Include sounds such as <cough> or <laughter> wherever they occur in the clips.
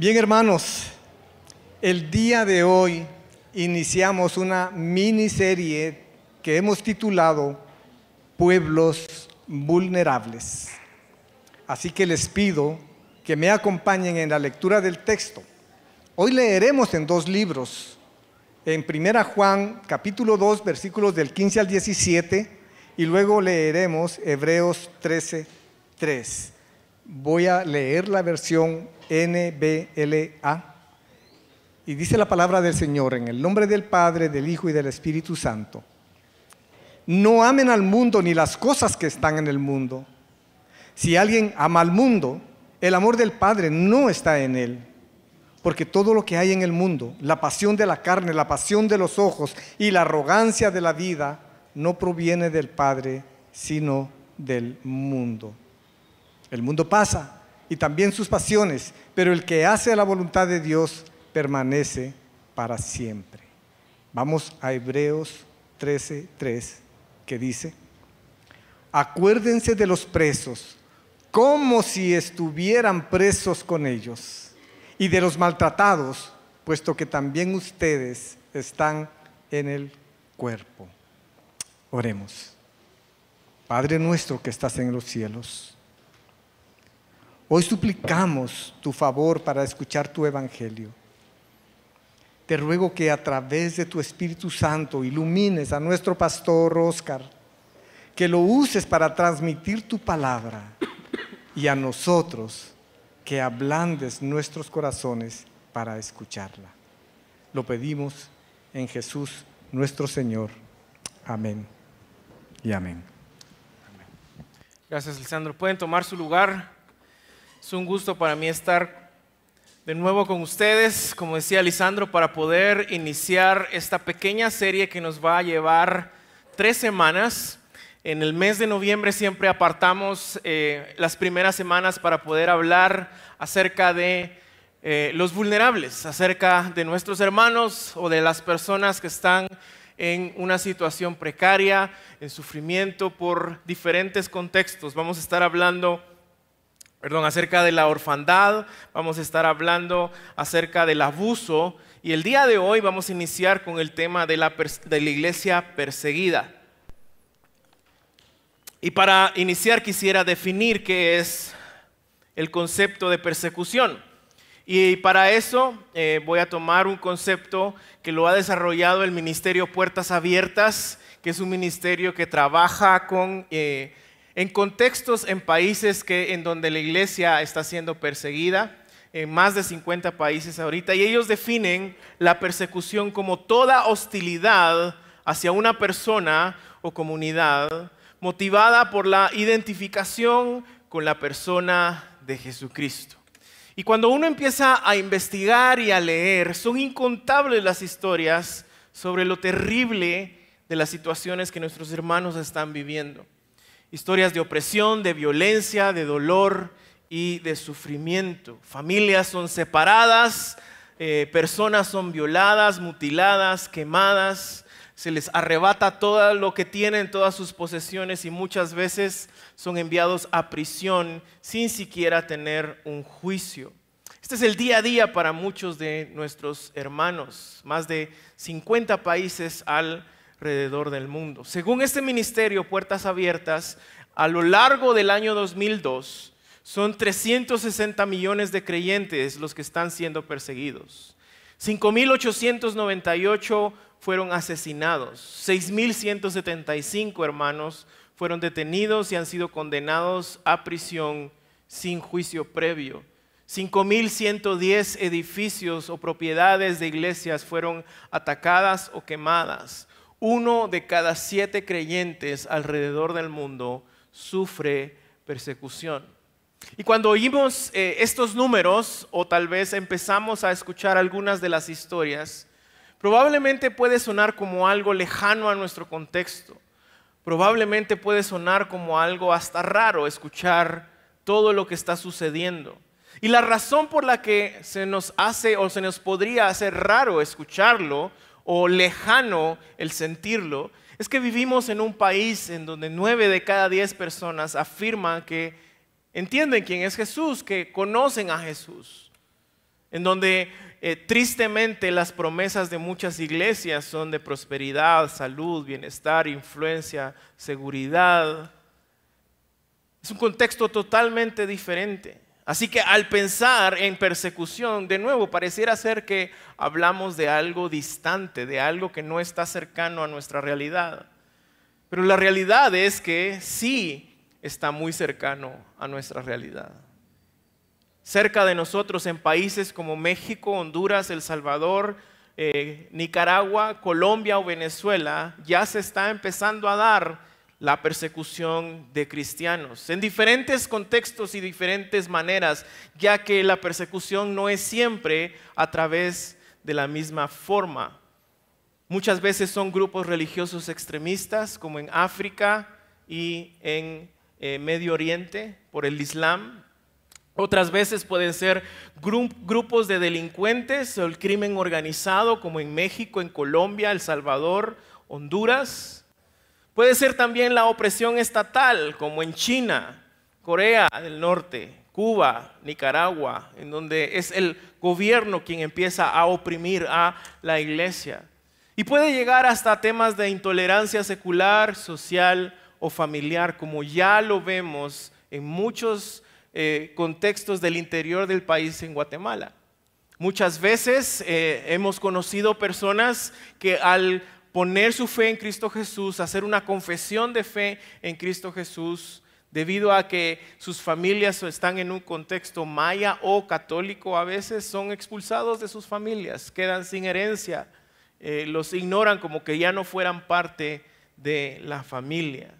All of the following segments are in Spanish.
Bien hermanos, el día de hoy iniciamos una miniserie que hemos titulado Pueblos Vulnerables. Así que les pido que me acompañen en la lectura del texto. Hoy leeremos en dos libros, en Primera Juan capítulo 2 versículos del 15 al 17 y luego leeremos Hebreos 13, 3. Voy a leer la versión NBLA. Y dice la palabra del Señor en el nombre del Padre, del Hijo y del Espíritu Santo. No amen al mundo ni las cosas que están en el mundo. Si alguien ama al mundo, el amor del Padre no está en él. Porque todo lo que hay en el mundo, la pasión de la carne, la pasión de los ojos y la arrogancia de la vida, no proviene del Padre, sino del mundo. El mundo pasa y también sus pasiones, pero el que hace la voluntad de Dios permanece para siempre. Vamos a Hebreos 13:3 que dice, acuérdense de los presos como si estuvieran presos con ellos y de los maltratados, puesto que también ustedes están en el cuerpo. Oremos. Padre nuestro que estás en los cielos, Hoy suplicamos tu favor para escuchar tu evangelio. Te ruego que a través de tu Espíritu Santo ilumines a nuestro pastor Oscar, que lo uses para transmitir tu palabra y a nosotros que ablandes nuestros corazones para escucharla. Lo pedimos en Jesús nuestro Señor. Amén y amén. Gracias, Lisandro. Pueden tomar su lugar. Es un gusto para mí estar de nuevo con ustedes, como decía Lisandro, para poder iniciar esta pequeña serie que nos va a llevar tres semanas. En el mes de noviembre siempre apartamos eh, las primeras semanas para poder hablar acerca de eh, los vulnerables, acerca de nuestros hermanos o de las personas que están en una situación precaria, en sufrimiento por diferentes contextos. Vamos a estar hablando perdón, acerca de la orfandad, vamos a estar hablando acerca del abuso y el día de hoy vamos a iniciar con el tema de la, iglesia perseguida. Y para iniciar quisiera definir qué es el concepto de persecución. Y para eso eh, voy a tomar un concepto que lo ha desarrollado el Ministerio Puertas Abiertas, que es un ministerio que trabaja con... Eh, en contextos, en países que, en donde la iglesia está siendo perseguida, en más de 50 países ahorita, y ellos definen la persecución como toda hostilidad hacia una persona o comunidad motivada por la identificación con la persona de Jesucristo. Y cuando uno empieza a investigar y a leer, son incontables las historias sobre lo terrible de las situaciones que nuestros hermanos están viviendo historias de opresión, de violencia, de dolor y de sufrimiento. Familias son separadas, eh, personas son violadas, mutiladas, quemadas, se les arrebata todo lo que tienen, todas sus posesiones y muchas veces son enviados a prisión sin siquiera tener un juicio. Este es el día a día para muchos de nuestros hermanos, más de 50 países al alrededor del mundo. Según este ministerio, Puertas Abiertas, a lo largo del año 2002, son 360 millones de creyentes los que están siendo perseguidos. 5.898 fueron asesinados. 6.175 hermanos fueron detenidos y han sido condenados a prisión sin juicio previo. 5.110 edificios o propiedades de iglesias fueron atacadas o quemadas uno de cada siete creyentes alrededor del mundo sufre persecución. Y cuando oímos eh, estos números, o tal vez empezamos a escuchar algunas de las historias, probablemente puede sonar como algo lejano a nuestro contexto. Probablemente puede sonar como algo hasta raro escuchar todo lo que está sucediendo. Y la razón por la que se nos hace o se nos podría hacer raro escucharlo o lejano el sentirlo, es que vivimos en un país en donde nueve de cada diez personas afirman que entienden quién es Jesús, que conocen a Jesús. en donde eh, tristemente las promesas de muchas iglesias son de prosperidad, salud, bienestar, influencia, seguridad. Es un contexto totalmente diferente. Así que al pensar en persecución, de nuevo, pareciera ser que hablamos de algo distante, de algo que no está cercano a nuestra realidad. Pero la realidad es que sí está muy cercano a nuestra realidad. Cerca de nosotros en países como México, Honduras, El Salvador, eh, Nicaragua, Colombia o Venezuela, ya se está empezando a dar la persecución de cristianos, en diferentes contextos y diferentes maneras, ya que la persecución no es siempre a través de la misma forma. Muchas veces son grupos religiosos extremistas, como en África y en eh, Medio Oriente, por el Islam. Otras veces pueden ser grupos de delincuentes o el crimen organizado, como en México, en Colombia, El Salvador, Honduras. Puede ser también la opresión estatal, como en China, Corea del Norte, Cuba, Nicaragua, en donde es el gobierno quien empieza a oprimir a la iglesia. Y puede llegar hasta temas de intolerancia secular, social o familiar, como ya lo vemos en muchos eh, contextos del interior del país en Guatemala. Muchas veces eh, hemos conocido personas que al poner su fe en Cristo Jesús, hacer una confesión de fe en Cristo Jesús, debido a que sus familias están en un contexto maya o católico, a veces son expulsados de sus familias, quedan sin herencia, eh, los ignoran como que ya no fueran parte de la familia.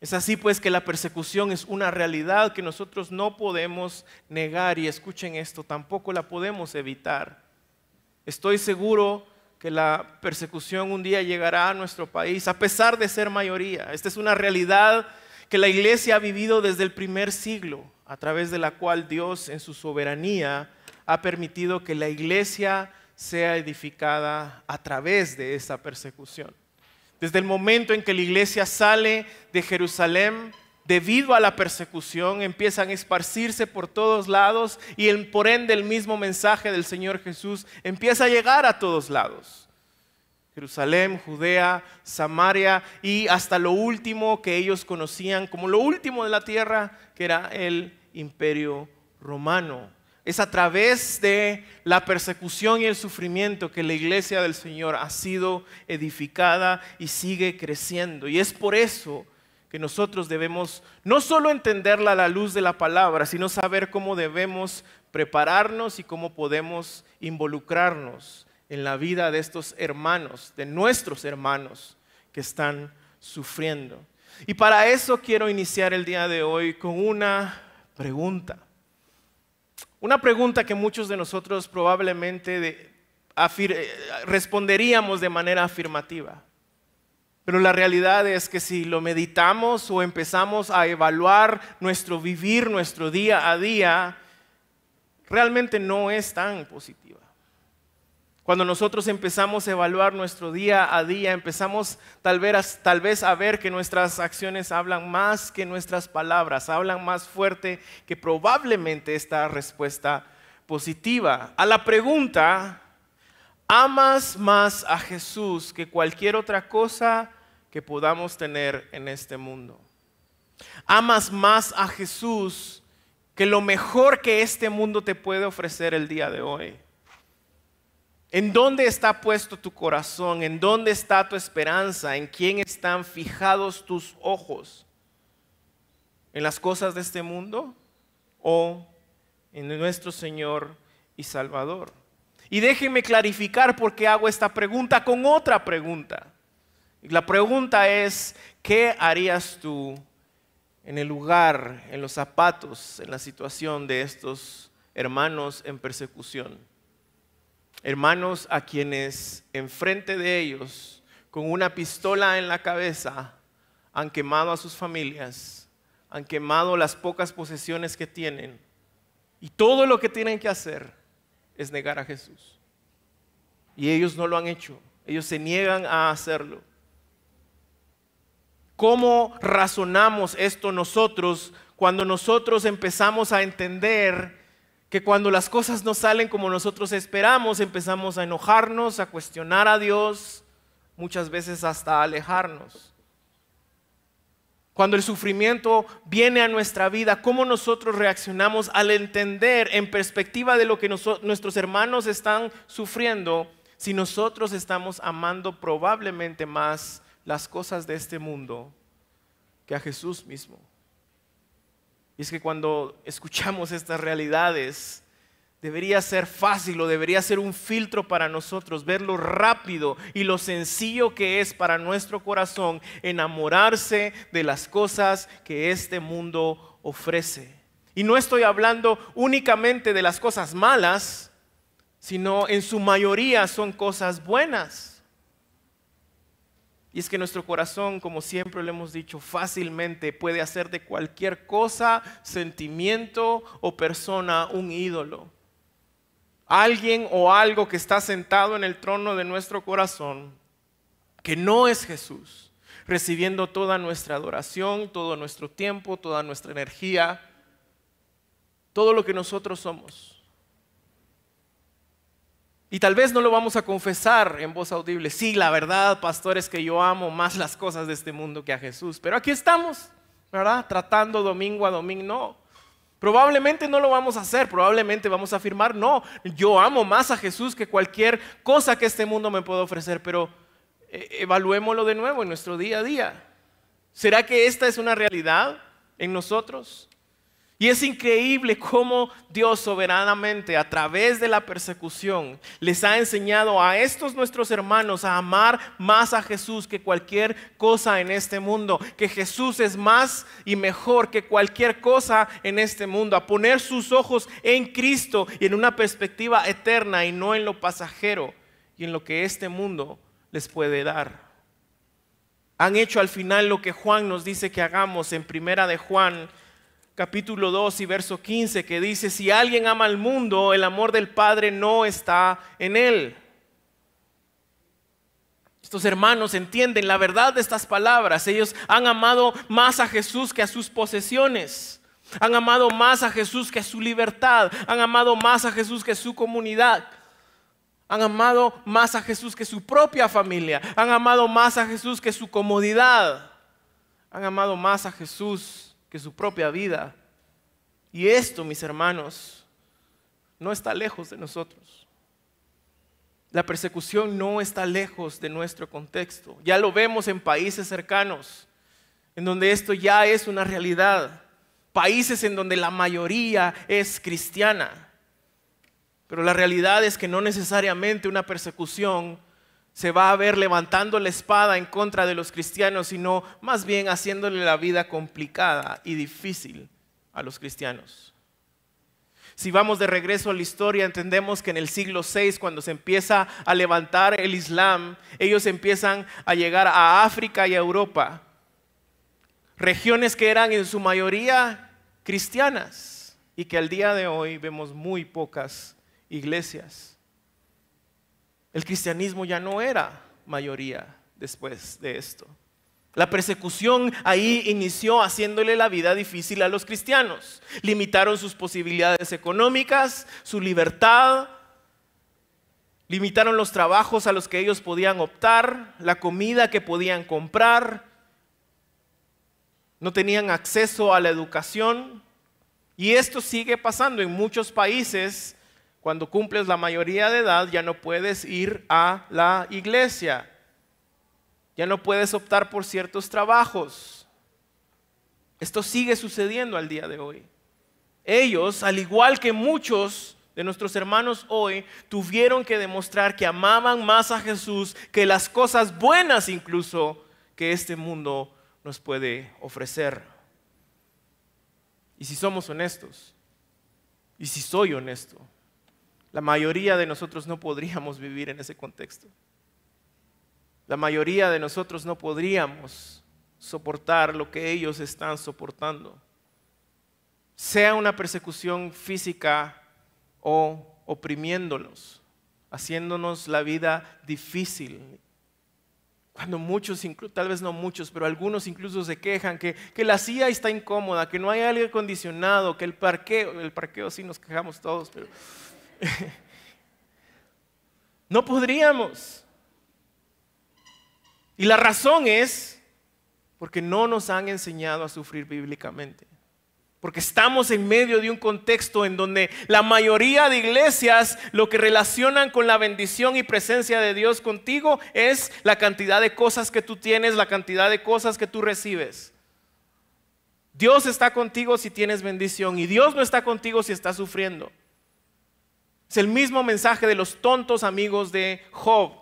Es así pues que la persecución es una realidad que nosotros no podemos negar y escuchen esto, tampoco la podemos evitar. Estoy seguro que la persecución un día llegará a nuestro país, a pesar de ser mayoría. Esta es una realidad que la iglesia ha vivido desde el primer siglo, a través de la cual Dios en su soberanía ha permitido que la iglesia sea edificada a través de esa persecución. Desde el momento en que la iglesia sale de Jerusalén, debido a la persecución, empiezan a esparcirse por todos lados y el, por ende el mismo mensaje del Señor Jesús empieza a llegar a todos lados. Jerusalén, Judea, Samaria y hasta lo último que ellos conocían como lo último de la tierra, que era el imperio romano. Es a través de la persecución y el sufrimiento que la iglesia del Señor ha sido edificada y sigue creciendo. Y es por eso nosotros debemos no solo entenderla a la luz de la palabra, sino saber cómo debemos prepararnos y cómo podemos involucrarnos en la vida de estos hermanos, de nuestros hermanos que están sufriendo. Y para eso quiero iniciar el día de hoy con una pregunta. Una pregunta que muchos de nosotros probablemente eh, responderíamos de manera afirmativa. Pero la realidad es que si lo meditamos o empezamos a evaluar nuestro vivir, nuestro día a día, realmente no es tan positiva. Cuando nosotros empezamos a evaluar nuestro día a día, empezamos tal vez, a ver que nuestras acciones hablan más que nuestras palabras, hablan más fuerte que probablemente esta respuesta positiva. A la pregunta, ¿amas más a Jesús que cualquier otra cosa? Que podamos tener en este mundo. Amas más a Jesús que lo mejor que este mundo te puede ofrecer el día de hoy. ¿En dónde está puesto tu corazón? ¿En dónde está tu esperanza? ¿En quién están fijados tus ojos? ¿En las cosas de este mundo o en nuestro Señor y Salvador? Y déjenme clarificar por qué hago esta pregunta con otra pregunta. La pregunta es, ¿qué harías tú en el lugar, en los zapatos, en la situación de estos hermanos en persecución? Hermanos a quienes enfrente de ellos, con una pistola en la cabeza, han quemado a sus familias, han quemado las pocas posesiones que tienen, y todo lo que tienen que hacer es negar a Jesús. Y ellos no lo han hecho, ellos se niegan a hacerlo. ¿Cómo razonamos esto nosotros cuando nosotros empezamos a entender que cuando las cosas no salen como nosotros esperamos, empezamos a enojarnos, a cuestionar a Dios, muchas veces hasta alejarnos. Cuando el sufrimiento viene a nuestra vida, ¿cómo nosotros reaccionamos al entender en perspectiva de lo que nuestros hermanos están sufriendo si nosotros estamos amando probablemente más las cosas de este mundo que a Jesús mismo? Y es que cuando escuchamos estas realidades, debería ser fácil o debería ser un filtro para nosotros ver lo rápido y lo sencillo que es para nuestro corazón enamorarse de las cosas que este mundo ofrece. Y no estoy hablando únicamente de las cosas malas, sino en su mayoría son cosas buenas. Y es que nuestro corazón, como siempre lo hemos dicho, fácilmente puede hacer de cualquier cosa, sentimiento o persona un ídolo. Alguien o algo que está sentado en el trono de nuestro corazón, que no es Jesús, recibiendo toda nuestra adoración, todo nuestro tiempo, toda nuestra energía, todo lo que nosotros somos. Y tal vez no lo vamos a confesar en voz audible. Sí, la verdad, pastor, es que yo amo más las cosas de este mundo que a Jesús. Pero aquí estamos, ¿verdad? Tratando domingo a domingo. No. Probablemente no lo vamos a hacer, probablemente vamos a afirmar, no, yo amo más a Jesús que cualquier cosa que este mundo me pueda ofrecer, pero eh, evaluémoslo de nuevo en nuestro día a día. ¿Será que esta es una realidad en nosotros? Y es increíble cómo Dios soberanamente a través de la persecución les ha enseñado a estos nuestros hermanos a amar más a Jesús que cualquier cosa en este mundo, que Jesús es más y mejor que cualquier cosa en este mundo, a poner sus ojos en Cristo y en una perspectiva eterna y no en lo pasajero y en lo que este mundo les puede dar. Han hecho al final lo que Juan nos dice que hagamos en primera de Juan capítulo 2 y verso 15 que dice, si alguien ama al mundo, el amor del Padre no está en él. Estos hermanos entienden la verdad de estas palabras. Ellos han amado más a Jesús que a sus posesiones. Han amado más a Jesús que a su libertad. Han amado más a Jesús que a su comunidad. Han amado más a Jesús que su propia familia. Han amado más a Jesús que su comodidad. Han amado más a Jesús su propia vida. Y esto, mis hermanos, no está lejos de nosotros. La persecución no está lejos de nuestro contexto. Ya lo vemos en países cercanos, en donde esto ya es una realidad. Países en donde la mayoría es cristiana. Pero la realidad es que no necesariamente una persecución se va a ver levantando la espada en contra de los cristianos, sino más bien haciéndole la vida complicada y difícil a los cristianos. Si vamos de regreso a la historia, entendemos que en el siglo VI, cuando se empieza a levantar el Islam, ellos empiezan a llegar a África y a Europa, regiones que eran en su mayoría cristianas y que al día de hoy vemos muy pocas iglesias. El cristianismo ya no era mayoría después de esto. La persecución ahí inició haciéndole la vida difícil a los cristianos. Limitaron sus posibilidades económicas, su libertad, limitaron los trabajos a los que ellos podían optar, la comida que podían comprar, no tenían acceso a la educación. Y esto sigue pasando en muchos países cuando cumples la mayoría de edad ya no puedes ir a la iglesia. Ya no puedes optar por ciertos trabajos. Esto sigue sucediendo al día de hoy. Ellos, al igual que muchos de nuestros hermanos hoy, tuvieron que demostrar que amaban más a Jesús que las cosas buenas incluso que este mundo nos puede ofrecer. Y si somos honestos, y si soy honesto, la mayoría de nosotros no podríamos vivir en ese contexto. La mayoría de nosotros no podríamos soportar lo que ellos están soportando. Sea una persecución física o oprimiéndonos, haciéndonos la vida difícil. Cuando muchos, tal vez no muchos, pero algunos incluso se quejan que, que la silla está incómoda, que no hay aire acondicionado, que el parqueo, el parqueo sí nos quejamos todos, pero <laughs> no podríamos. Y la razón es porque no nos han enseñado a sufrir bíblicamente. Porque estamos en medio de un contexto en donde la mayoría de iglesias lo que relacionan con la bendición y presencia de Dios contigo es la cantidad de cosas que tú tienes, la cantidad de cosas que tú recibes. Dios está contigo si tienes bendición y Dios no está contigo si estás sufriendo. Es el mismo mensaje de los tontos amigos de Job.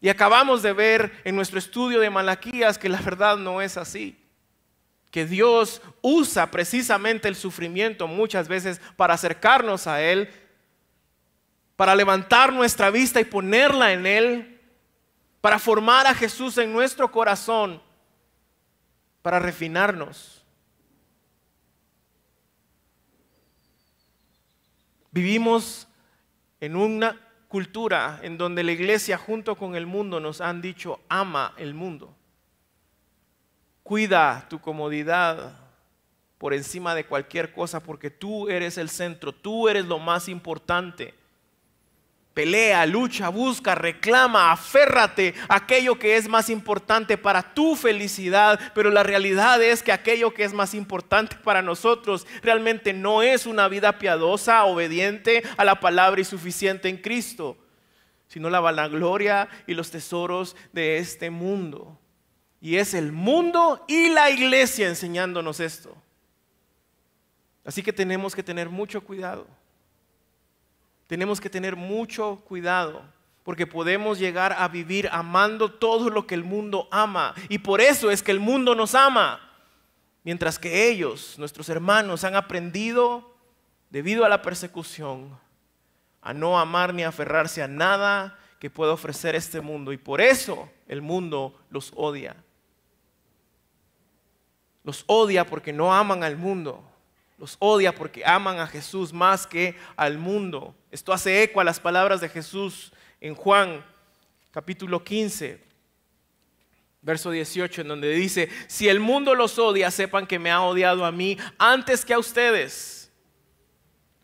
Y acabamos de ver en nuestro estudio de Malaquías que la verdad no es así. Que Dios usa precisamente el sufrimiento muchas veces para acercarnos a Él, para levantar nuestra vista y ponerla en Él, para formar a Jesús en nuestro corazón, para refinarnos. Vivimos en una cultura en donde la iglesia junto con el mundo nos han dicho, ama el mundo. Cuida tu comodidad por encima de cualquier cosa porque tú eres el centro, tú eres lo más importante. Pelea, lucha, busca, reclama, aférrate a aquello que es más importante para tu felicidad, pero la realidad es que aquello que es más importante para nosotros realmente no es una vida piadosa, obediente a la palabra y suficiente en Cristo, sino la vanagloria y los tesoros de este mundo. Y es el mundo y la iglesia enseñándonos esto. Así que tenemos que tener mucho cuidado tenemos que tener mucho cuidado porque podemos llegar a vivir amando todo lo que el mundo ama. Y por eso es que el mundo nos ama. Mientras que ellos, nuestros hermanos, han aprendido, debido a la persecución, a no amar ni aferrarse a nada que pueda ofrecer este mundo. Y por eso el mundo los odia. Los odia porque no aman al mundo. Los odia porque aman a Jesús más que al mundo. Esto hace eco a las palabras de Jesús en Juan capítulo 15, verso 18, en donde dice, si el mundo los odia, sepan que me ha odiado a mí antes que a ustedes.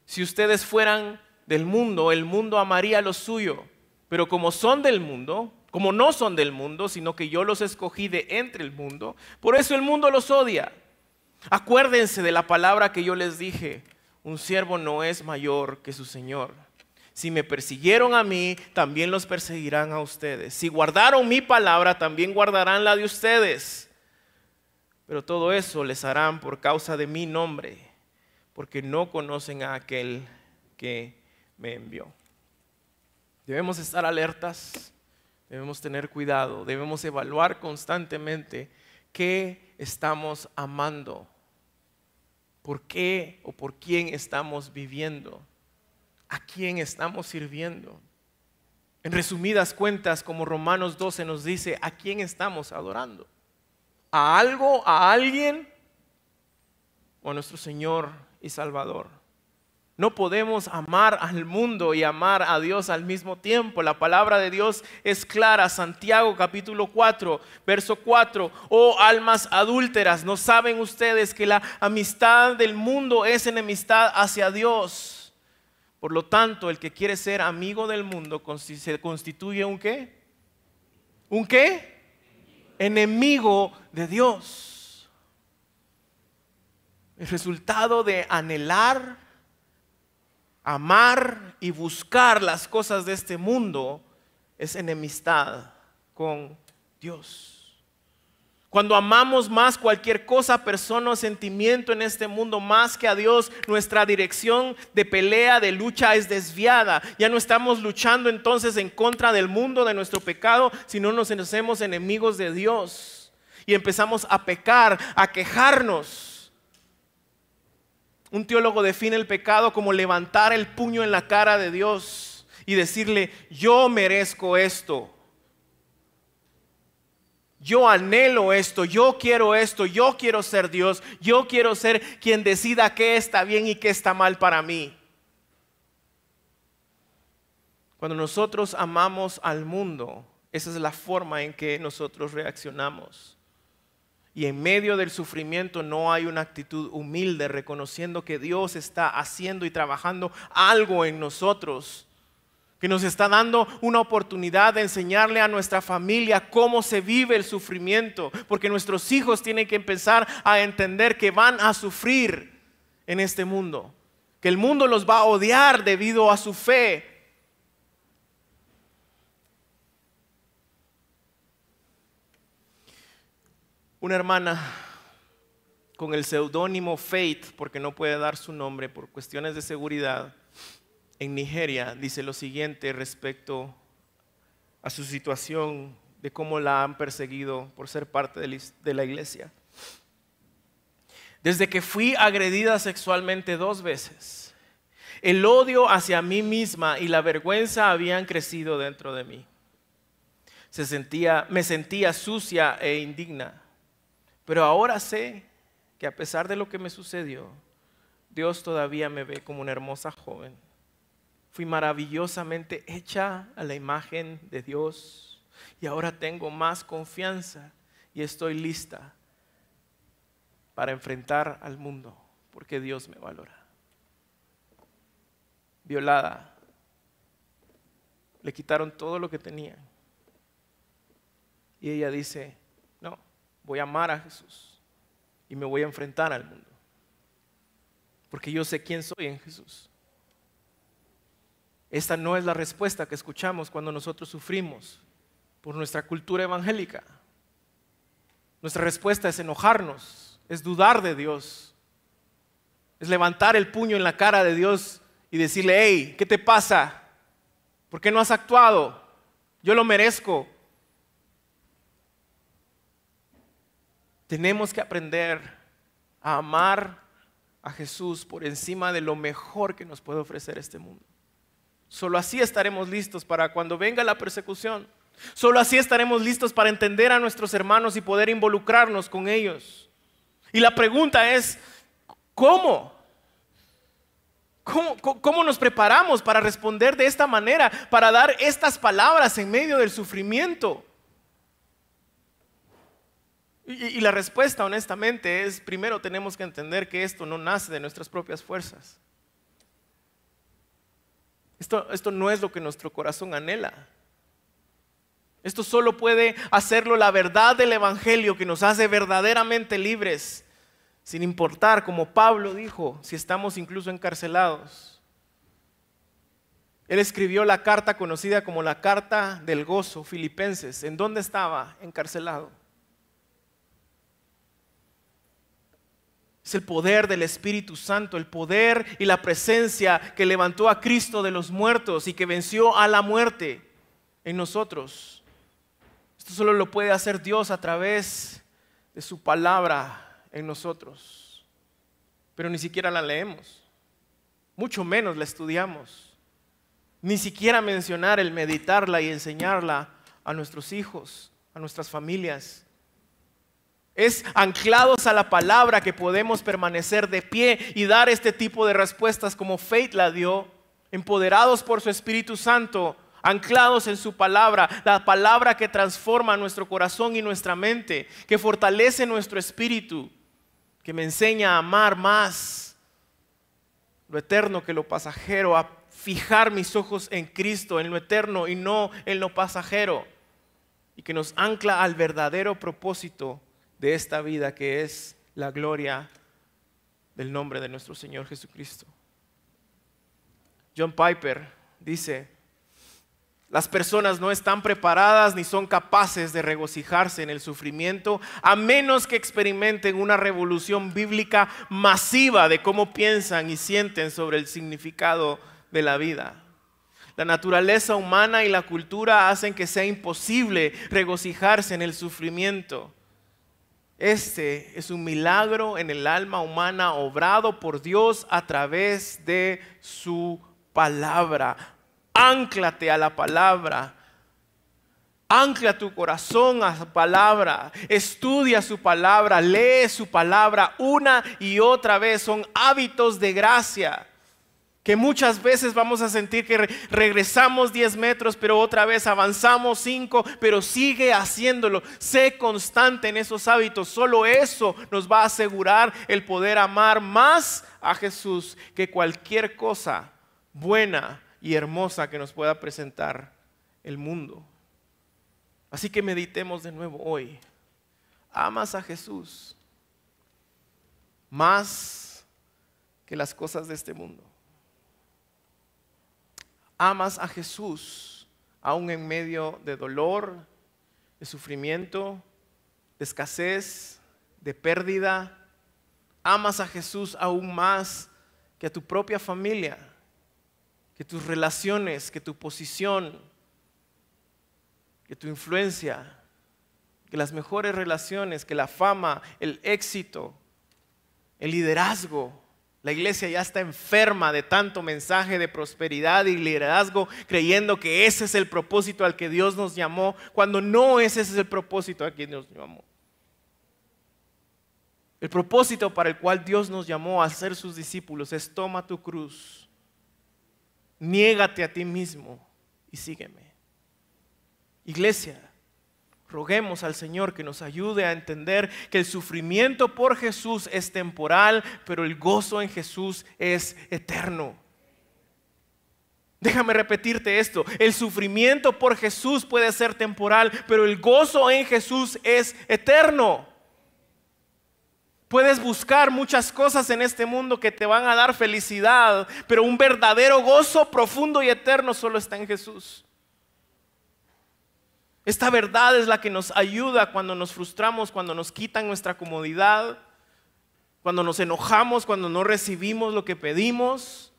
Si ustedes fueran del mundo, el mundo amaría lo suyo. Pero como son del mundo, como no son del mundo, sino que yo los escogí de entre el mundo, por eso el mundo los odia. Acuérdense de la palabra que yo les dije, un siervo no es mayor que su Señor. Si me persiguieron a mí, también los perseguirán a ustedes. Si guardaron mi palabra, también guardarán la de ustedes. Pero todo eso les harán por causa de mi nombre, porque no conocen a aquel que me envió. Debemos estar alertas, debemos tener cuidado, debemos evaluar constantemente qué estamos amando por qué o por quién estamos viviendo, a quién estamos sirviendo. En resumidas cuentas, como Romanos 12 nos dice, ¿a quién estamos adorando? ¿A algo, a alguien o a nuestro Señor y Salvador? No podemos amar al mundo y amar a Dios al mismo tiempo. La palabra de Dios es clara. Santiago capítulo 4, verso 4. Oh almas adúlteras, ¿no saben ustedes que la amistad del mundo es enemistad hacia Dios? Por lo tanto, el que quiere ser amigo del mundo se constituye un qué? ¿Un qué? Enemigo de Dios. El resultado de anhelar amar y buscar las cosas de este mundo es enemistad con Dios. Cuando amamos más cualquier cosa, persona o sentimiento en este mundo más que a Dios, nuestra dirección de pelea, de lucha es desviada. Ya no estamos luchando entonces en contra del mundo, de nuestro pecado, sino nos hacemos enemigos de Dios. Y empezamos a pecar, a quejarnos un teólogo define el pecado como levantar el puño en la cara de Dios y decirle, yo merezco esto. Yo anhelo esto, yo quiero esto, yo quiero ser Dios, yo quiero ser quien decida qué está bien y qué está mal para mí. Cuando nosotros amamos al mundo, Esa es la forma en que nosotros reaccionamos. Y en medio del sufrimiento no hay una actitud humilde, reconociendo que Dios está haciendo y trabajando algo en nosotros, que nos está dando una oportunidad de enseñarle a nuestra familia cómo se vive el sufrimiento, porque nuestros hijos tienen que empezar a entender que van a sufrir en este mundo, que el mundo los va a odiar debido a su fe, Una hermana con el seudónimo Faith, porque no puede dar su nombre por cuestiones de seguridad, en Nigeria dice lo siguiente respecto a su situación, de cómo la han perseguido por ser parte de la iglesia. Desde que fui agredida sexualmente dos veces, el odio hacia mí misma y la vergüenza habían crecido dentro de mí. Se sentía, me sentía sucia e indigna. Pero ahora sé que a pesar de lo que me sucedió, Dios todavía me ve como una hermosa joven. Fui maravillosamente hecha a la imagen de Dios y ahora tengo más confianza y estoy lista para enfrentar al mundo porque Dios me valora. Violada, le quitaron todo lo que tenía. Y ella dice, voy a amar a Jesús y me voy a enfrentar al mundo. Porque yo sé quién soy en Jesús. Esta no es la respuesta que escuchamos cuando nosotros sufrimos por nuestra cultura evangélica. Nuestra respuesta es enojarnos, es dudar de Dios, es levantar el puño en la cara de Dios y decirle, hey, ¿qué te pasa? ¿Por qué no has actuado? Yo lo merezco. Tenemos que aprender a amar a Jesús por encima de lo mejor que nos puede ofrecer este mundo. Solo así estaremos listos para cuando venga la persecución. Solo así estaremos listos para entender a nuestros hermanos y poder involucrarnos con ellos. Y la pregunta es, ¿cómo? ¿Cómo, ¿Cómo, nos preparamos para responder de esta manera, para dar estas palabras en medio del sufrimiento? Y, la respuesta, honestamente, es, primero tenemos que entender que esto no nace de nuestras propias fuerzas. Esto, esto no es lo que nuestro corazón anhela. Esto solo puede hacerlo la verdad del Evangelio que nos hace verdaderamente libres, sin importar, como Pablo dijo, si estamos incluso encarcelados. Él escribió la carta conocida como la carta del gozo, Filipenses. ¿En dónde estaba encarcelado? Es el poder del Espíritu Santo, el poder y la presencia que levantó a Cristo de los muertos y que venció a la muerte en nosotros. Esto solo lo puede hacer Dios a través de su palabra en nosotros. Pero ni siquiera la leemos, mucho menos la estudiamos. Ni siquiera mencionar el meditarla y enseñarla a nuestros hijos, a nuestras familias. Es anclados a la palabra que podemos permanecer de pie y dar este tipo de respuestas como Faith la dio, empoderados por su Espíritu Santo, anclados en su palabra, la palabra que transforma nuestro corazón y nuestra mente, que fortalece nuestro espíritu, que me enseña a amar más lo eterno que lo pasajero, a fijar mis ojos en Cristo, en lo eterno y no en lo pasajero, y que nos ancla al verdadero propósito de esta vida que es la gloria del nombre de nuestro Señor Jesucristo. John Piper dice, las personas no están preparadas ni son capaces de regocijarse en el sufrimiento a menos que experimenten una revolución bíblica masiva de cómo piensan y sienten sobre el significado de la vida. La naturaleza humana y la cultura hacen que sea imposible regocijarse en el sufrimiento. Este es un milagro en el alma humana obrado por Dios a través de su palabra. Ánclate a la palabra. Ancla tu corazón a su palabra. Estudia su palabra. Lee su palabra una y otra vez. Son hábitos de gracia. Que muchas veces vamos a sentir que regresamos 10 metros, pero otra vez avanzamos 5, pero sigue haciéndolo. Sé constante en esos hábitos. Solo eso nos va a asegurar el poder amar más a Jesús que cualquier cosa buena y hermosa que nos pueda presentar el mundo. Así que meditemos de nuevo hoy. ¿Amas a Jesús más que las cosas de este mundo? Amas a Jesús aún en medio de dolor, de sufrimiento, de escasez, de pérdida. Amas a Jesús aún más que a tu propia familia, que tus relaciones, que tu posición, que tu influencia, que las mejores relaciones, que la fama, el éxito, el liderazgo. La iglesia ya está enferma de tanto mensaje de prosperidad y liderazgo, creyendo que ese es el propósito al que Dios nos llamó, cuando no ese es el propósito al que Dios nos llamó. El propósito para el cual Dios nos llamó a ser sus discípulos es toma tu cruz, niégate a ti mismo y sígueme. Iglesia, Roguemos al Señor que nos ayude a entender que el sufrimiento por Jesús es temporal, pero el gozo en Jesús es eterno. Déjame repetirte esto, el sufrimiento por Jesús puede ser temporal, pero el gozo en Jesús es eterno. Puedes buscar muchas cosas en este mundo que te van a dar felicidad, pero un verdadero gozo profundo y eterno solo está en Jesús. Esta verdad es la que nos ayuda cuando nos frustramos, cuando nos quitan nuestra comodidad, cuando nos enojamos, cuando no recibimos lo que pedimos,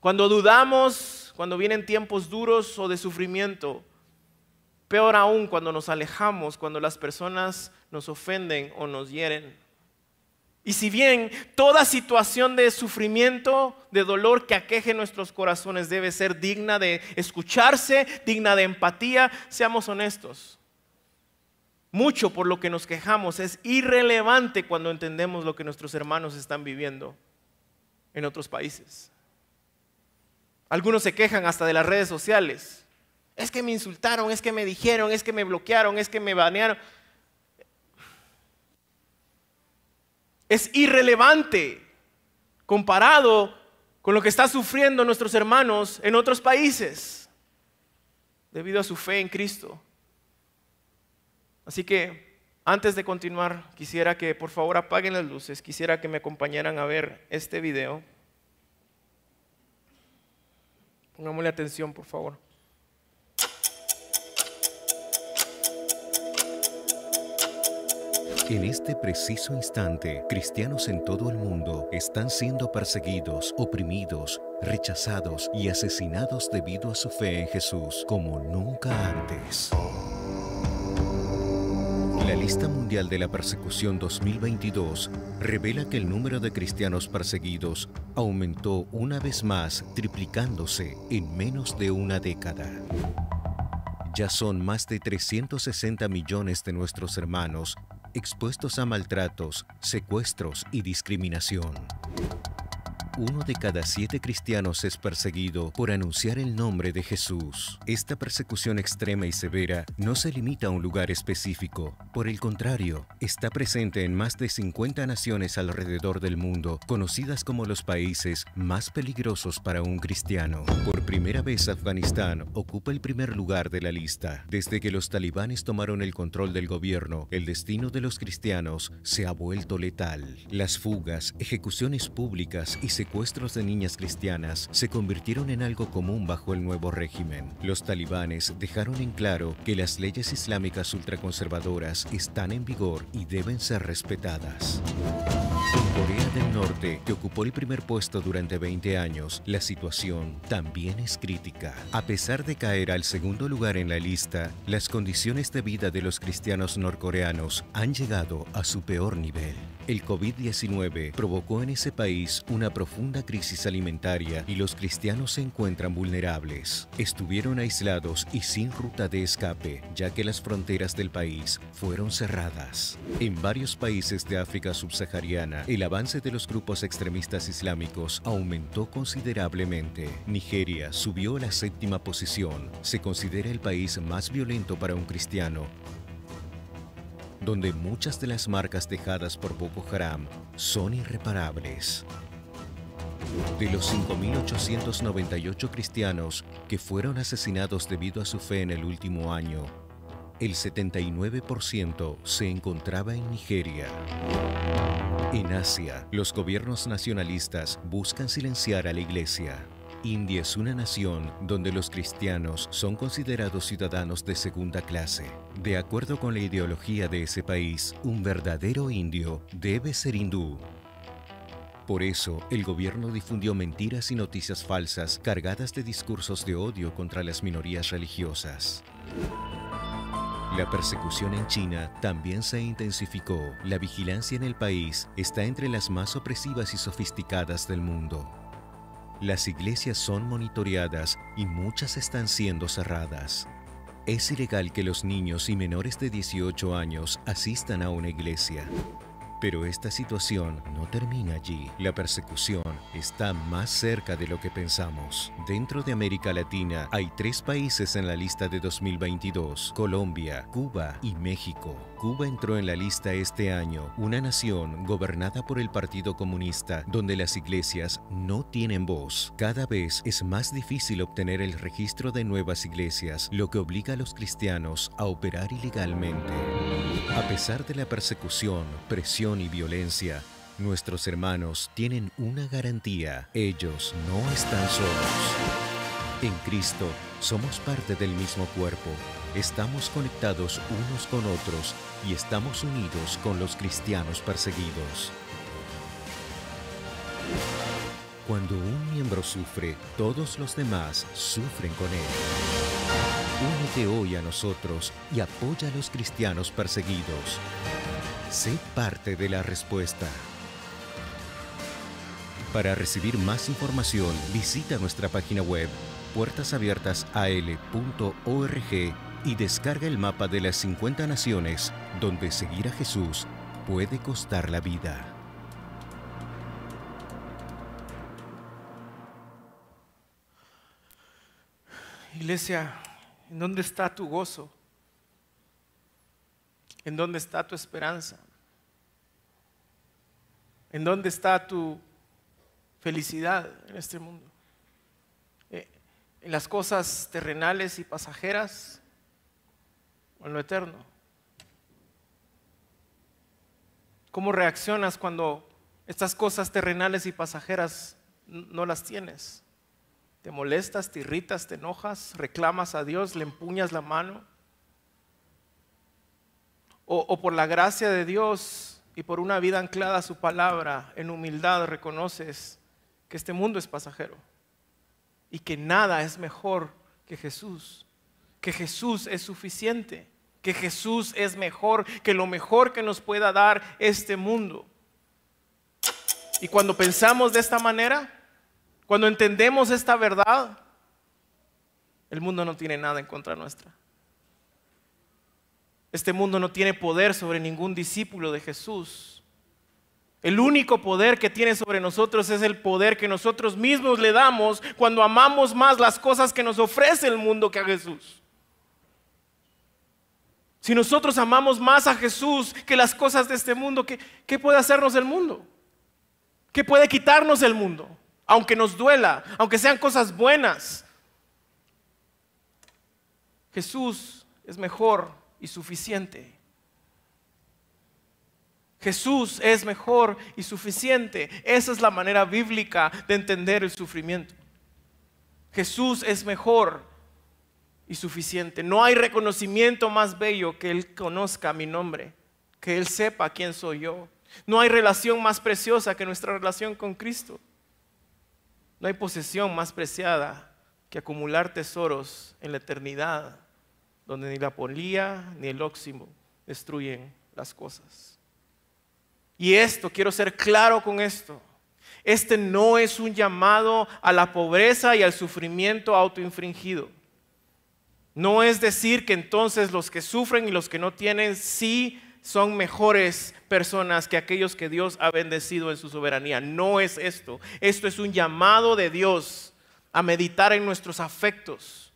cuando dudamos, cuando vienen tiempos duros o de sufrimiento. Peor aún cuando nos alejamos, cuando las personas nos ofenden o nos hieren. Y si bien toda situación de sufrimiento, de dolor que aqueje nuestros corazones debe ser digna de escucharse, digna de empatía, seamos honestos. Mucho por lo que nos quejamos es irrelevante cuando entendemos lo que nuestros hermanos están viviendo en otros países. Algunos se quejan hasta de las redes sociales. Es que me insultaron, es que me dijeron, es que me bloquearon, es que me banearon. Es irrelevante comparado con lo que están sufriendo nuestros hermanos en otros países debido a su fe en Cristo. Así que antes de continuar, quisiera que por favor apaguen las luces, quisiera que me acompañaran a ver este video. Pongámosle atención, por favor. En este preciso instante, cristianos en todo el mundo están siendo perseguidos, oprimidos, rechazados y asesinados debido a su fe en Jesús como nunca antes. La lista mundial de la persecución 2022 revela que el número de cristianos perseguidos aumentó una vez más, triplicándose en menos de una década. Ya son más de 360 millones de nuestros hermanos expuestos a maltratos, secuestros y discriminación. Uno de cada siete cristianos es perseguido por anunciar el nombre de Jesús. Esta persecución extrema y severa no se limita a un lugar específico. Por el contrario, está presente en más de 50 naciones alrededor del mundo, conocidas como los países más peligrosos para un cristiano. Por primera vez Afganistán ocupa el primer lugar de la lista. Desde que los talibanes tomaron el control del gobierno, el destino de los cristianos se ha vuelto letal. Las fugas, ejecuciones públicas y secuestros de niñas cristianas se convirtieron en algo común bajo el nuevo régimen. Los talibanes dejaron en claro que las leyes islámicas ultraconservadoras están en vigor y deben ser respetadas. Corea del Norte, que ocupó el primer puesto durante 20 años, la situación también es crítica. A pesar de caer al segundo lugar en la lista, las condiciones de vida de los cristianos norcoreanos han llegado a su peor nivel. El COVID-19 provocó en ese país una profunda crisis alimentaria y los cristianos se encuentran vulnerables. Estuvieron aislados y sin ruta de escape, ya que las fronteras del país fueron cerradas. En varios países de África subsahariana, el avance de los grupos extremistas islámicos aumentó considerablemente. Nigeria subió a la séptima posición. Se considera el país más violento para un cristiano donde muchas de las marcas dejadas por Boko Haram son irreparables. De los 5.898 cristianos que fueron asesinados debido a su fe en el último año, el 79% se encontraba en Nigeria. En Asia, los gobiernos nacionalistas buscan silenciar a la iglesia. India es una nación donde los cristianos son considerados ciudadanos de segunda clase. De acuerdo con la ideología de ese país, un verdadero indio debe ser hindú. Por eso, el gobierno difundió mentiras y noticias falsas cargadas de discursos de odio contra las minorías religiosas. La persecución en China también se intensificó. La vigilancia en el país está entre las más opresivas y sofisticadas del mundo. Las iglesias son monitoreadas y muchas están siendo cerradas. Es ilegal que los niños y menores de 18 años asistan a una iglesia. Pero esta situación no termina allí. La persecución está más cerca de lo que pensamos. Dentro de América Latina hay tres países en la lista de 2022, Colombia, Cuba y México. Cuba entró en la lista este año, una nación gobernada por el Partido Comunista, donde las iglesias no tienen voz. Cada vez es más difícil obtener el registro de nuevas iglesias, lo que obliga a los cristianos a operar ilegalmente. A pesar de la persecución, presión y violencia, nuestros hermanos tienen una garantía. Ellos no están solos. En Cristo somos parte del mismo cuerpo. Estamos conectados unos con otros y estamos unidos con los cristianos perseguidos. Cuando un miembro sufre, todos los demás sufren con él. Únete hoy a nosotros y apoya a los cristianos perseguidos. Sé parte de la respuesta. Para recibir más información, visita nuestra página web puertasabiertasal.org y descarga el mapa de las 50 naciones donde seguir a Jesús puede costar la vida. Iglesia, ¿en dónde está tu gozo? ¿En dónde está tu esperanza? ¿En dónde está tu felicidad en este mundo? Eh, ¿En las cosas terrenales y pasajeras en lo eterno? ¿Cómo reaccionas cuando estas cosas terrenales y pasajeras no las tienes? ¿Te molestas, te irritas, te enojas, reclamas a Dios, le empuñas la mano? ¿O, o por la gracia de Dios y por una vida anclada a su palabra, en humildad reconoces que este mundo es pasajero y que nada es mejor que Jesús, que Jesús es suficiente, que Jesús es mejor que lo mejor que nos pueda dar este mundo. Y cuando pensamos de esta manera, cuando entendemos esta verdad, el mundo no tiene nada en contra nuestra. Este mundo no tiene poder sobre ningún discípulo de Jesús. El único poder que tiene sobre nosotros es el poder que nosotros mismos le damos cuando amamos más las cosas que nos ofrece el mundo que a Jesús. Si nosotros amamos más a Jesús que las cosas de este mundo, ¿qué, qué puede hacernos el mundo? ¿Qué puede quitarnos el mundo? Aunque nos duela, aunque sean cosas buenas. Jesús es mejor y suficiente. Jesús es mejor y suficiente. Esa es la manera bíblica de entender el sufrimiento. Jesús es mejor y suficiente. No hay reconocimiento más bello que Él conozca mi nombre, que Él sepa quién soy yo. No hay relación más preciosa que nuestra relación con Cristo. No hay posesión más preciada que acumular tesoros en la eternidad donde ni la polía ni el óximo destruyen las cosas. Y esto, quiero ser claro con esto. Este no es un llamado a la pobreza y al sufrimiento autoinfringido. No es decir que entonces los que sufren y los que no tienen sí son mejores personas que aquellos que Dios ha bendecido en su soberanía. No es esto. Esto es un llamado de Dios a meditar en nuestros afectos,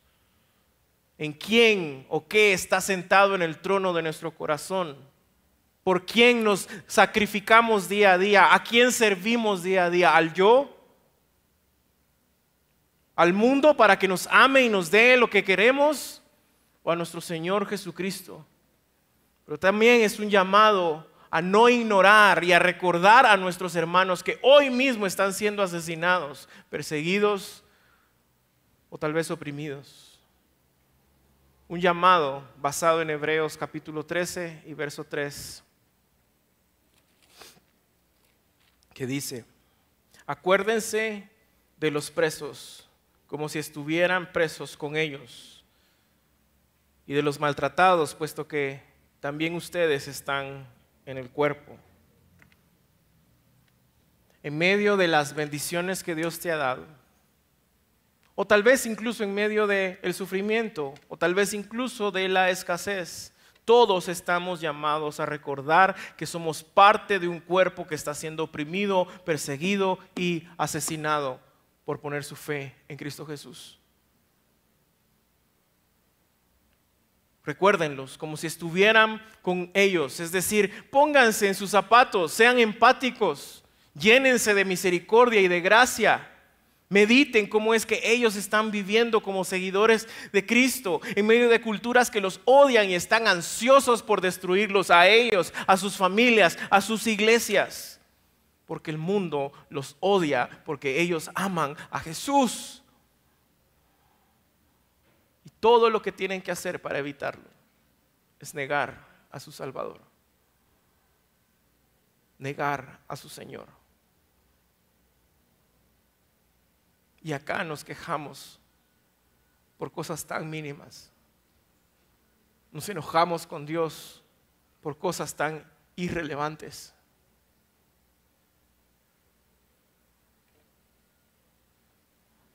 en quién o qué está sentado en el trono de nuestro corazón por quién nos sacrificamos día a día, a quién servimos día a día, al yo, al mundo para que nos ame y nos dé lo que queremos, o a nuestro Señor Jesucristo. Pero también es un llamado a no ignorar y a recordar a nuestros hermanos que hoy mismo están siendo asesinados, perseguidos o tal vez oprimidos. Un llamado basado en Hebreos capítulo 13 y verso 3. que dice, acuérdense de los presos como si estuvieran presos con ellos. Y de los maltratados, puesto que también ustedes están en el cuerpo. En medio de las bendiciones que Dios te ha dado, o tal vez incluso en medio del sufrimiento, o tal vez incluso de la escasez, todos estamos llamados a recordar que somos parte de un cuerpo que está siendo oprimido, perseguido y asesinado por poner su fe en Cristo Jesús. Recuérdenlos como si estuvieran con ellos, es decir, pónganse en sus zapatos, sean empáticos, llénense de misericordia y de gracia Mediten cómo es que ellos están viviendo como seguidores de Cristo en medio de culturas que los odian y están ansiosos por destruirlos a ellos, a sus familias, a sus iglesias. Porque el mundo los odia porque ellos aman a Jesús. Y todo lo que tienen que hacer para evitarlo es negar a su Salvador. Negar a su Señor. Y acá nos quejamos por cosas tan mínimas. Nos enojamos con Dios por cosas tan irrelevantes.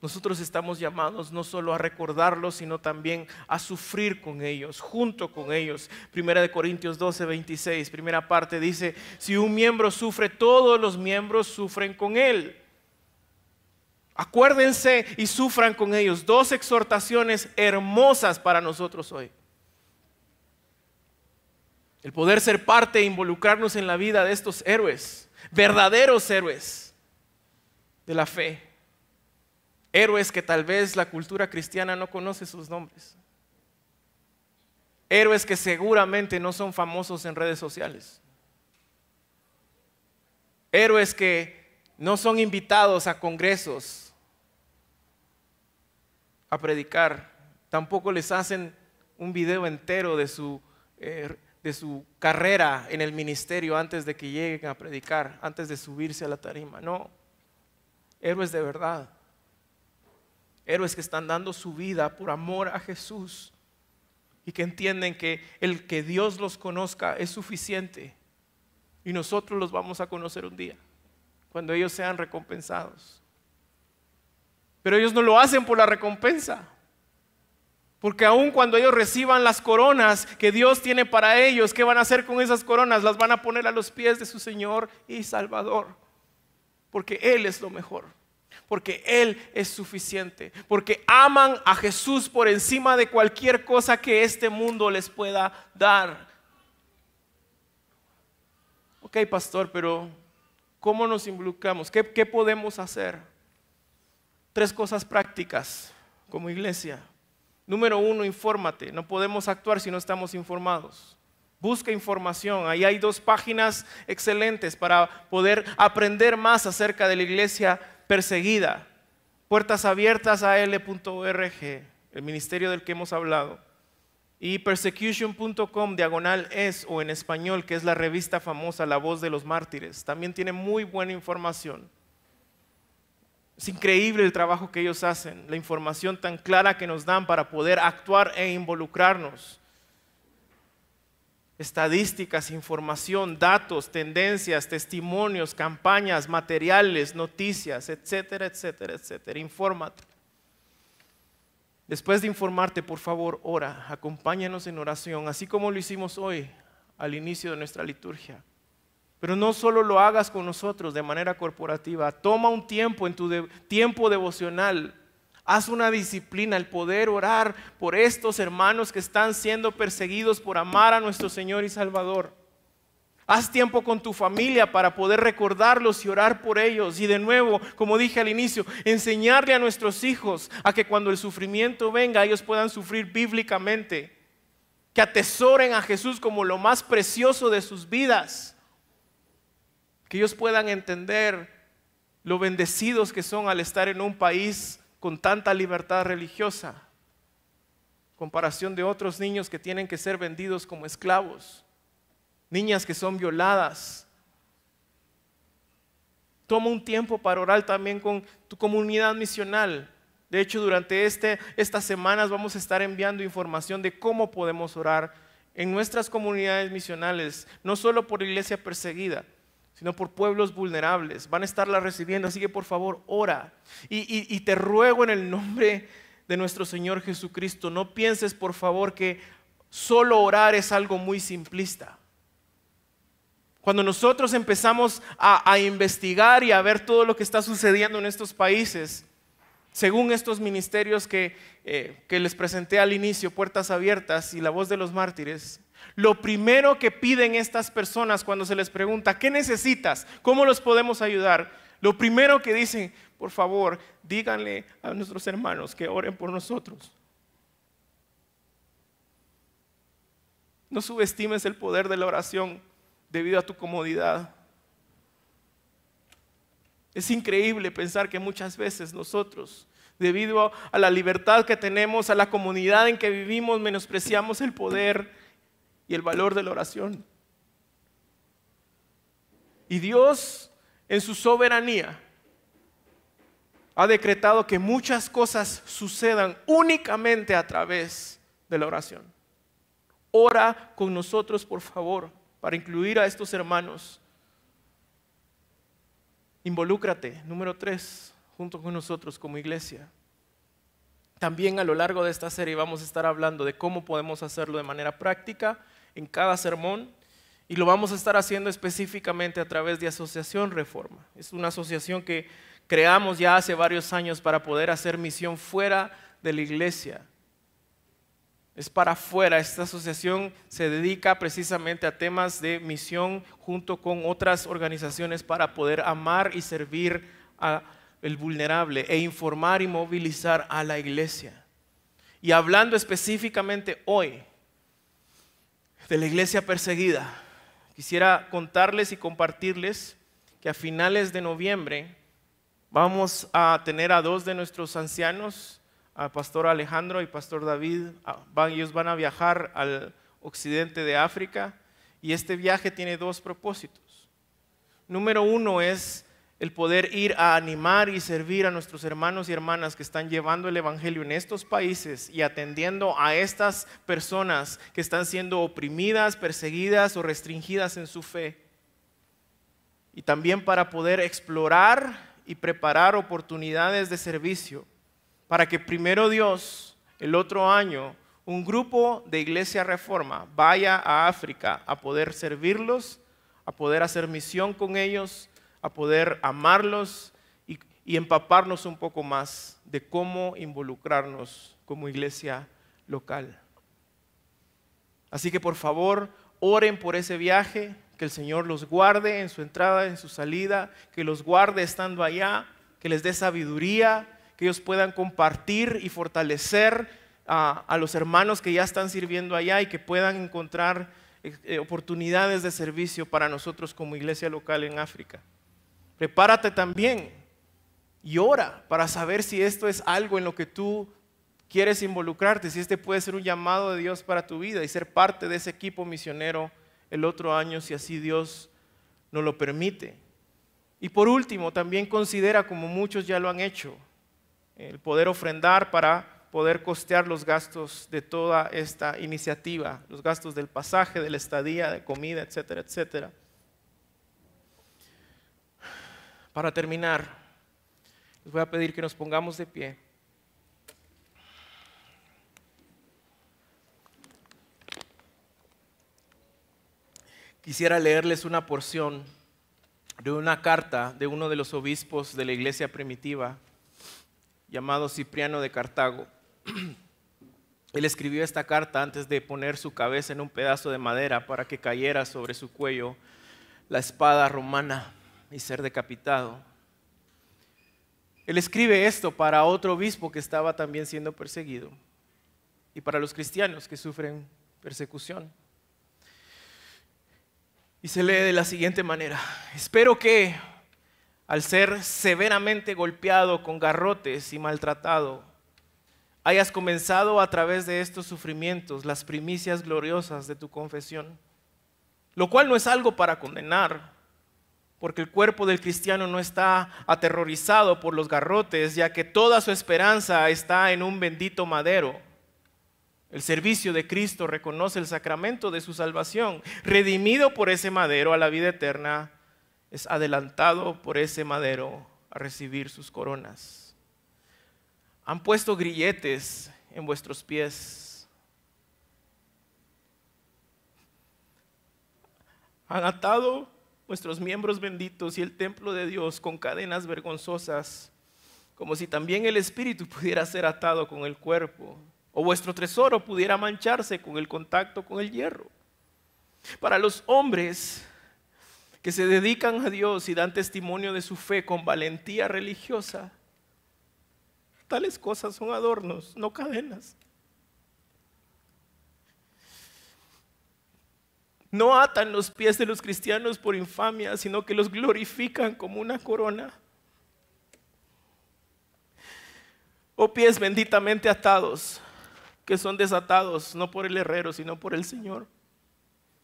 Nosotros estamos llamados no solo a recordarlos, sino también a sufrir con ellos, junto con ellos. Primera de Corintios 12, 26, primera parte dice, si un miembro sufre, todos los miembros sufren con él. Acuérdense y sufran con ellos. Dos exhortaciones hermosas para nosotros hoy. El poder ser parte e involucrarnos en la vida de estos héroes, verdaderos héroes de la fe. Héroes que tal vez la cultura cristiana no conoce sus nombres. Héroes que seguramente no son famosos en redes sociales. Héroes que no son invitados a congresos a predicar, tampoco les hacen un video entero de su, eh, de su carrera en el ministerio antes de que lleguen a predicar, antes de subirse a la tarima. No, héroes de verdad, héroes que están dando su vida por amor a Jesús y que entienden que el que Dios los conozca es suficiente y nosotros los vamos a conocer un día, cuando ellos sean recompensados. Pero ellos no lo hacen por la recompensa. Porque aun cuando ellos reciban las coronas que Dios tiene para ellos, ¿qué van a hacer con esas coronas? Las van a poner a los pies de su Señor y Salvador. Porque Él es lo mejor. Porque Él es suficiente. Porque aman a Jesús por encima de cualquier cosa que este mundo les pueda dar. Ok, pastor, pero ¿cómo nos involucramos? ¿Qué, podemos hacer? tres cosas prácticas como iglesia. Número uno, infórmate. No podemos actuar si no estamos informados. Busca información. Ahí hay dos páginas excelentes para poder aprender más acerca de la iglesia perseguida. Puertas abiertas a l.org, el ministerio del que hemos hablado. Y persecution.com, diagonal es, o en español, que es la revista famosa La Voz de los Mártires. También tiene muy buena información. Es increíble el trabajo que ellos hacen, la información tan clara que nos dan para poder actuar e involucrarnos. Estadísticas, información, datos, tendencias, testimonios, campañas, materiales, noticias, etcétera, etcétera, etcétera. Infórmate. Después de informarte, por favor, ora, acompáñanos en oración, así como lo hicimos hoy al inicio de nuestra liturgia. Pero no solo lo hagas con nosotros de manera corporativa, toma un tiempo en tu tiempo devocional Haz una disciplina el poder orar por estos hermanos que están siendo perseguidos por amar a nuestro Señor y Salvador. Haz tiempo con tu familia para poder recordarlos y orar por ellos. Y de nuevo, como dije al inicio, enseñarle a nuestros hijos a que cuando el sufrimiento venga, ellos puedan sufrir bíblicamente. Que atesoren a Jesús como lo más precioso de sus vidas. Que ellos puedan entender lo bendecidos que son al estar en un país con tanta libertad religiosa, comparación de otros niños que tienen que ser vendidos como esclavos, niñas que son violadas. Toma un tiempo para orar también con tu comunidad misional. De hecho, durante este, estas semanas vamos a estar enviando información de cómo podemos orar en nuestras comunidades misionales, no solo por iglesia perseguida, sino por pueblos vulnerables. Van a estarla recibiendo, así que por favor, ora. Y, te ruego en el nombre de nuestro Señor Jesucristo, no pienses por favor que solo orar es algo muy simplista. Cuando nosotros empezamos a, investigar y a ver todo lo que está sucediendo en estos países, según estos ministerios que, eh, que les presenté al inicio, Puertas Abiertas y la voz de los mártires, lo primero que piden estas personas cuando se les pregunta, ¿qué necesitas? ¿Cómo los podemos ayudar? Lo primero que dicen, por favor, díganle a nuestros hermanos que oren por nosotros. No subestimes el poder de la oración debido a tu comodidad. Es increíble pensar que muchas veces nosotros, debido a la libertad que tenemos, a la comunidad en que vivimos, menospreciamos el poder y el valor de la oración. Y Dios, en su soberanía, ha decretado que muchas cosas sucedan únicamente a través de la oración. Ora con nosotros, por favor, para incluir a estos hermanos. Involúcrate, número tres, junto con nosotros como iglesia. También a lo largo de esta serie vamos a estar hablando de cómo podemos hacerlo de manera práctica en cada sermón y lo vamos a estar haciendo específicamente a través de Asociación Reforma. Es una asociación que creamos ya hace varios años para poder hacer misión fuera de la iglesia. Es para afuera. Esta asociación se dedica precisamente a temas de misión junto con otras organizaciones para poder amar y servir al vulnerable e informar y movilizar a la iglesia. Y hablando específicamente hoy de la iglesia perseguida, quisiera contarles y compartirles que a finales de noviembre vamos a tener a dos de nuestros ancianos, a Pastor Alejandro y Pastor David, ellos van a viajar al occidente de África y este viaje tiene dos propósitos. Número uno es el poder ir a animar y servir a nuestros hermanos y hermanas que están llevando el Evangelio en estos países y atendiendo a estas personas que están siendo oprimidas, perseguidas o restringidas en su fe. Y también para poder explorar y preparar oportunidades de servicio para que primero Dios, el otro año, un grupo de Iglesia Reforma vaya a África a poder servirlos, a poder hacer misión con ellos a poder amarlos y, empaparnos un poco más de cómo involucrarnos como iglesia local. Así que por favor, oren por ese viaje, que el Señor los guarde en su entrada, en su salida, que los guarde estando allá, que les dé sabiduría, que ellos puedan compartir y fortalecer a, los hermanos que ya están sirviendo allá y que puedan encontrar eh, oportunidades de servicio para nosotros como iglesia local en África. Prepárate también y ora para saber si esto es algo en lo que tú quieres involucrarte, si este puede ser un llamado de Dios para tu vida y ser parte de ese equipo misionero el otro año, si así Dios nos lo permite. Y por último, también considera, como muchos ya lo han hecho, el poder ofrendar para poder costear los gastos de toda esta iniciativa, los gastos del pasaje, de la estadía, de comida, etcétera, etcétera. Para terminar, les voy a pedir que nos pongamos de pie. Quisiera leerles una porción de una carta de uno de los obispos de la iglesia primitiva, llamado Cipriano de Cartago. <clears throat> Él escribió esta carta antes de poner su cabeza en un pedazo de madera para que cayera sobre su cuello la espada romana y ser decapitado. Él escribe esto para otro obispo que estaba también siendo perseguido y para los cristianos que sufren persecución. Y se lee de la siguiente manera. Espero que al ser severamente golpeado con garrotes y maltratado, hayas comenzado a través de estos sufrimientos las primicias gloriosas de tu confesión, lo cual no es algo para condenar, porque el cuerpo del cristiano no está aterrorizado por los garrotes, ya que toda su esperanza está en un bendito madero el servicio de Cristo reconoce el sacramento de su salvación. Redimido por ese madero a la vida eterna, es adelantado por ese madero a recibir sus coronas. Han puesto grilletes en vuestros pies. Han atado vuestros miembros benditos y el templo de Dios con cadenas vergonzosas, como si también el espíritu <laughs> pudiera ser atado con el cuerpo o vuestro tesoro pudiera mancharse con el contacto con el hierro. Para los hombres que se dedican a Dios y dan testimonio de su fe con valentía religiosa, tales cosas son adornos, no cadenas. No atan los pies de los cristianos por infamia, sino que los glorifican como una corona. Oh pies benditamente atados, que son desatados no por el herrero, sino por el Señor.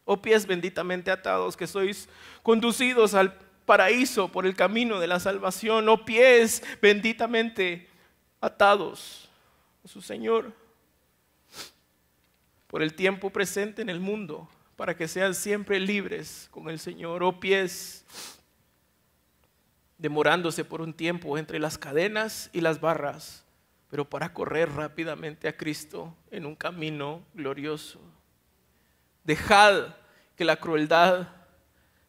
Oh pies benditamente atados, que sois conducidos al paraíso por el camino de la salvación. Oh pies benditamente atados a su Señor por el tiempo presente en el mundo, para que sean siempre libres con el Señor. Oh pies demorándose por un tiempo entre las cadenas y las barras pero para correr rápidamente a Cristo en un camino glorioso. Dejad que la crueldad,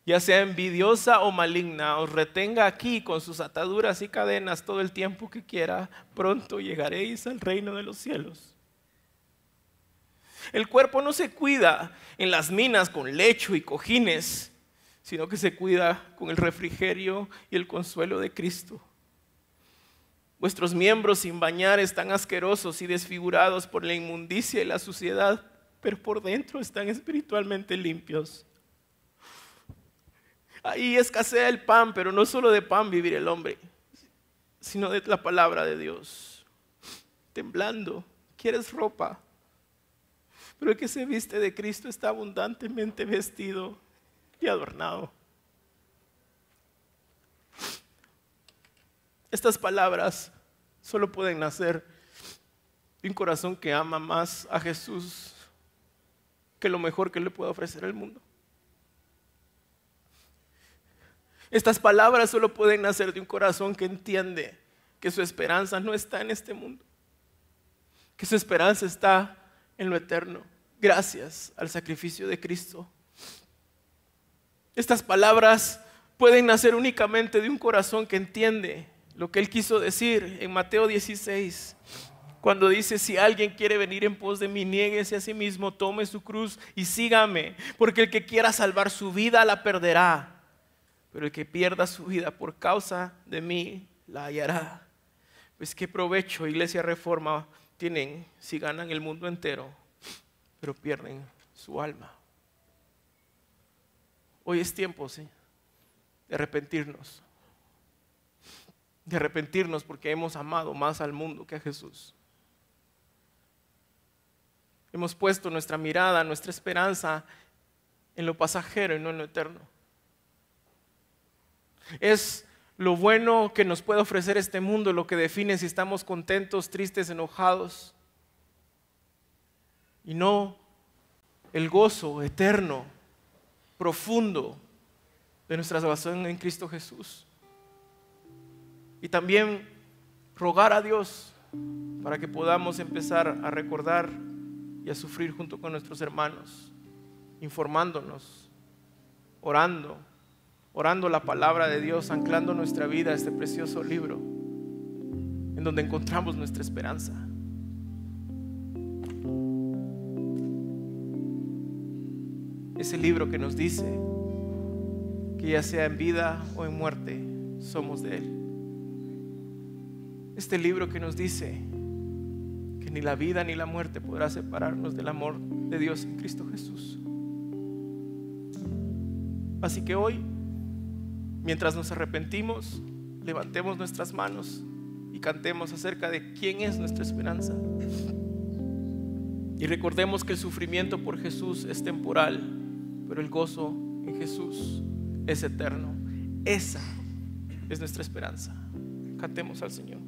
ya sea envidiosa o maligna, os retenga aquí con sus ataduras y cadenas todo el tiempo que quiera. Pronto llegaréis al reino de los cielos. El cuerpo no se cuida en las minas con lecho y cojines, sino que se cuida con el refrigerio y el consuelo de Cristo. Vuestros miembros sin bañar están asquerosos y desfigurados por la inmundicia y la suciedad, pero por dentro están espiritualmente limpios. Ahí escasea el pan, pero no solo de pan vivir el hombre, sino de la palabra de Dios. Temblando, quieres ropa, pero el que se viste de Cristo está abundantemente vestido y adornado. Estas palabras solo pueden nacer de un corazón que ama más a Jesús que lo mejor que le puede ofrecer el mundo. Estas palabras solo pueden nacer de un corazón que entiende que su esperanza no está en este mundo, que su esperanza está en lo eterno, gracias al sacrificio de Cristo. Estas palabras pueden nacer únicamente de un corazón que entiende lo que él quiso decir en Mateo 16, cuando dice, si alguien quiere venir en pos de mí, niéguese a sí mismo, tome su cruz y sígame, porque el que quiera salvar su vida la perderá, pero el que pierda su vida por causa de mí la hallará. Pues qué provecho, iglesia reforma, tienen si ganan el mundo entero, pero pierden su alma. Hoy es tiempo, ¿sí? de arrepentirnos de arrepentirnos porque hemos amado más al mundo que a Jesús. Hemos puesto nuestra mirada, nuestra esperanza en lo pasajero y no en lo eterno. Es lo bueno que nos puede ofrecer este mundo, lo que define si estamos contentos, tristes, enojados, y no el gozo eterno, profundo de nuestra salvación en Cristo Jesús. Y también rogar a Dios para que podamos empezar a recordar y a sufrir junto con nuestros hermanos, informándonos, orando, orando la palabra de Dios, anclando nuestra vida a este precioso libro, en donde encontramos nuestra esperanza. Ese libro que nos dice que ya sea en vida o en muerte, somos de Él. Este libro que nos dice que ni la vida ni la muerte podrá separarnos del amor de Dios en Cristo Jesús. Así que hoy, mientras nos arrepentimos, levantemos nuestras manos y cantemos acerca de quién es nuestra esperanza. Y recordemos que el sufrimiento por Jesús es temporal, pero el gozo en Jesús es eterno. Esa es nuestra esperanza. Cantemos al Señor.